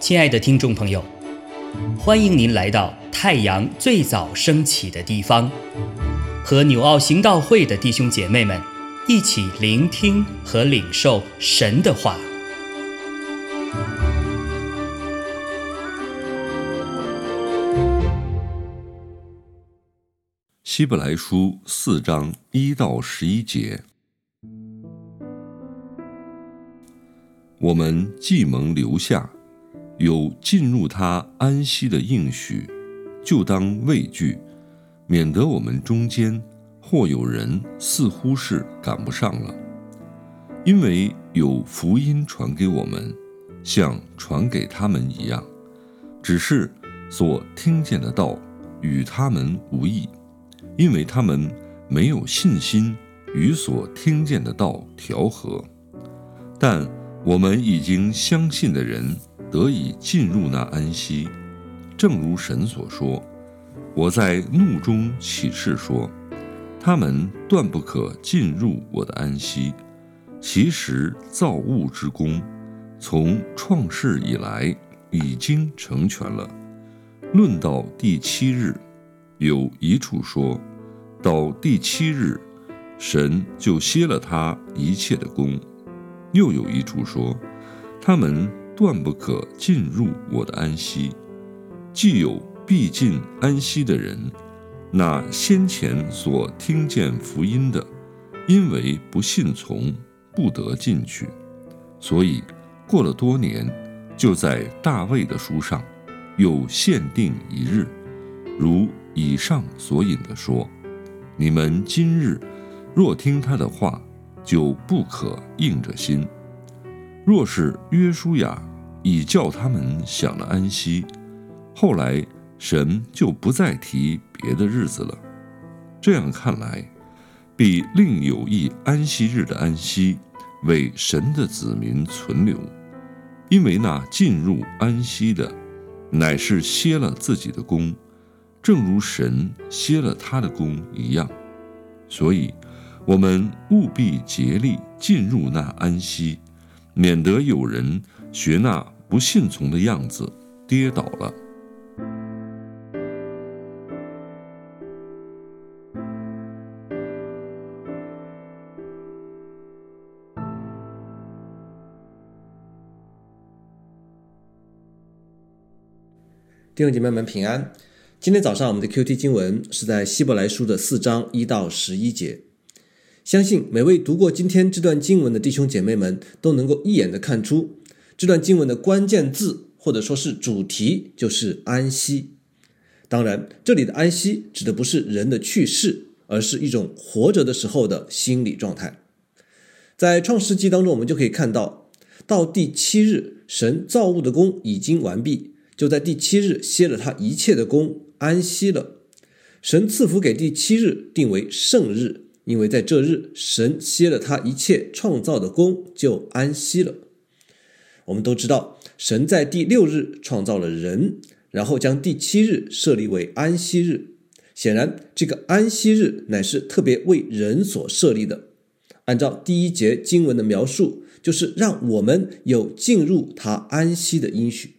亲爱的听众朋友，欢迎您来到太阳最早升起的地方，和纽奥行道会的弟兄姐妹们一起聆听和领受神的话。希伯来书四章一到十一节，我们既蒙留下。有进入他安息的应许，就当畏惧，免得我们中间或有人似乎是赶不上了。因为有福音传给我们，像传给他们一样，只是所听见的道与他们无异，因为他们没有信心与所听见的道调和。但我们已经相信的人。得以进入那安息，正如神所说：“我在怒中起誓说，他们断不可进入我的安息。其实造物之功，从创世以来已经成全了。论到第七日，有一处说到第七日，神就歇了他一切的功；又有一处说，他们。”断不可进入我的安息，既有必进安息的人，那先前所听见福音的，因为不信从，不得进去。所以过了多年，就在大卫的书上，又限定一日，如以上所引的说：你们今日若听他的话，就不可硬着心。若是约书亚。已叫他们享了安息，后来神就不再提别的日子了。这样看来，必另有一安息日的安息，为神的子民存留。因为那进入安息的，乃是歇了自己的功，正如神歇了他的功一样。所以，我们务必竭力进入那安息，免得有人。学那不信从的样子，跌倒了。弟兄姐妹们平安。今天早上我们的 Q T 经文是在希伯来书的四章一到十一节。相信每位读过今天这段经文的弟兄姐妹们都能够一眼的看出。这段经文的关键字或者说是主题就是安息。当然，这里的安息指的不是人的去世，而是一种活着的时候的心理状态。在创世纪当中，我们就可以看到，到第七日，神造物的功已经完毕，就在第七日歇了他一切的功，安息了。神赐福给第七日定为圣日，因为在这日，神歇了他一切创造的功，就安息了。我们都知道，神在第六日创造了人，然后将第七日设立为安息日。显然，这个安息日乃是特别为人所设立的。按照第一节经文的描述，就是让我们有进入他安息的应许。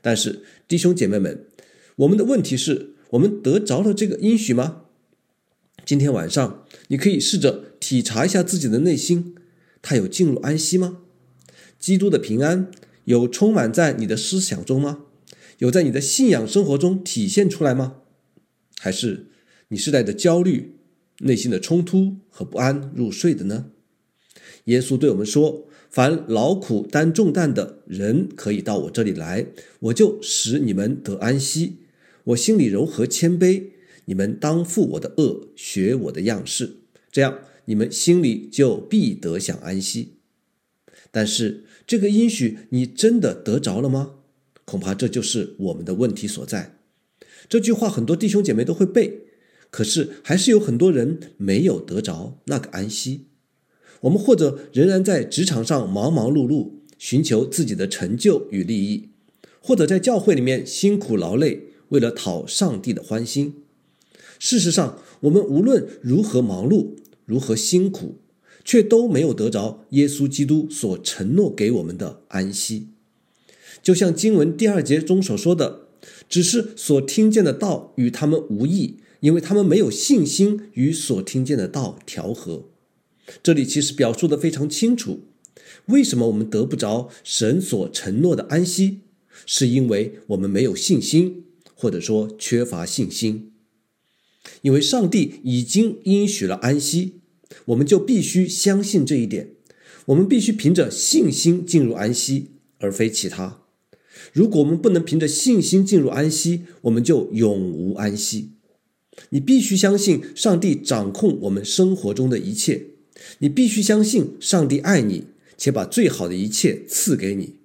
但是，弟兄姐妹们，我们的问题是：我们得着了这个应许吗？今天晚上，你可以试着体察一下自己的内心，他有进入安息吗？基督的平安有充满在你的思想中吗？有在你的信仰生活中体现出来吗？还是你是带着焦虑、内心的冲突和不安入睡的呢？耶稣对我们说：“凡劳苦担重担的人，可以到我这里来，我就使你们得安息。我心里柔和谦卑，你们当负我的恶，学我的样式，这样你们心里就必得享安息。”但是这个应许你真的得着了吗？恐怕这就是我们的问题所在。这句话很多弟兄姐妹都会背，可是还是有很多人没有得着那个安息。我们或者仍然在职场上忙忙碌碌，寻求自己的成就与利益，或者在教会里面辛苦劳累，为了讨上帝的欢心。事实上，我们无论如何忙碌，如何辛苦。却都没有得着耶稣基督所承诺给我们的安息。就像经文第二节中所说的，只是所听见的道与他们无异，因为他们没有信心与所听见的道调和。这里其实表述的非常清楚，为什么我们得不着神所承诺的安息，是因为我们没有信心，或者说缺乏信心。因为上帝已经应许了安息，我们就必须相信这一点。我们必须凭着信心进入安息，而非其他。如果我们不能凭着信心进入安息，我们就永无安息。你必须相信上帝掌控我们生活中的一切，你必须相信上帝爱你，且把最好的一切赐给你。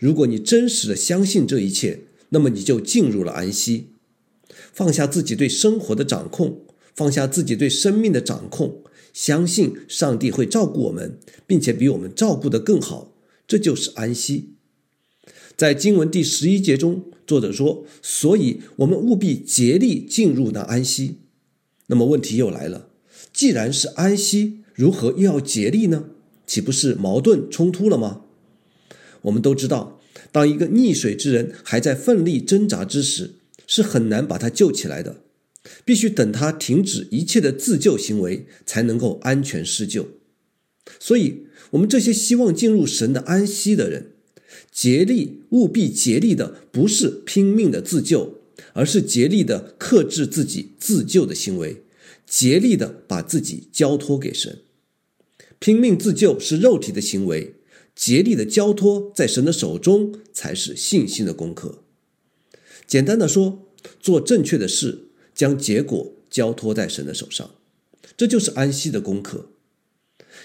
如果你真实的相信这一切，那么你就进入了安息。放下自己对生活的掌控，放下自己对生命的掌控，相信上帝会照顾我们，并且比我们照顾得更好，这就是安息。在经文第十一节中，作者说：“所以我们务必竭力进入那安息。”那么问题又来了：既然是安息，如何又要竭力呢？岂不是矛盾冲突了吗？我们都知道，当一个溺水之人还在奋力挣扎之时，是很难把他救起来的，必须等他停止一切的自救行为，才能够安全施救。所以，我们这些希望进入神的安息的人，竭力务必竭力的，不是拼命的自救，而是竭力的克制自己自救的行为，竭力的把自己交托给神。拼命自救是肉体的行为，竭力的交托在神的手中才是信心的功课。简单的说，做正确的事，将结果交托在神的手上，这就是安息的功课。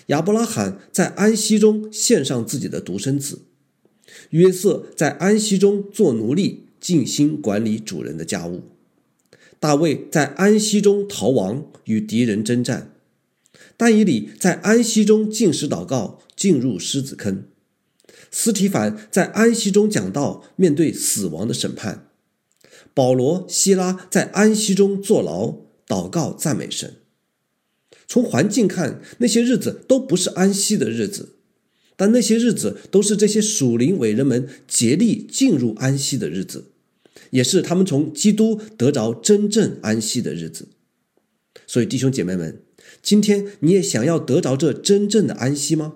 亚伯拉罕在安息中献上自己的独生子，约瑟在安息中做奴隶，尽心管理主人的家务。大卫在安息中逃亡，与敌人征战。但以理在安息中进食祷告，进入狮子坑。斯提凡在安息中讲道，面对死亡的审判。保罗、希拉在安息中坐牢、祷告、赞美神。从环境看，那些日子都不是安息的日子，但那些日子都是这些属灵伟人们竭力进入安息的日子，也是他们从基督得着真正安息的日子。所以，弟兄姐妹们，今天你也想要得着这真正的安息吗？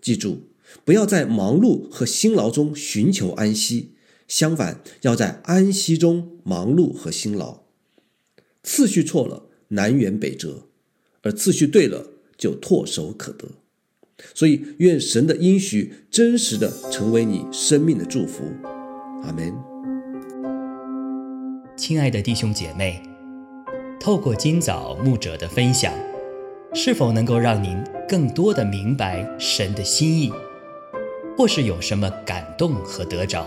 记住，不要在忙碌和辛劳中寻求安息。相反，要在安息中忙碌和辛劳，次序错了，南辕北辙；而次序对了，就唾手可得。所以，愿神的应许真实的成为你生命的祝福。阿门。亲爱的弟兄姐妹，透过今早牧者的分享，是否能够让您更多的明白神的心意，或是有什么感动和得着？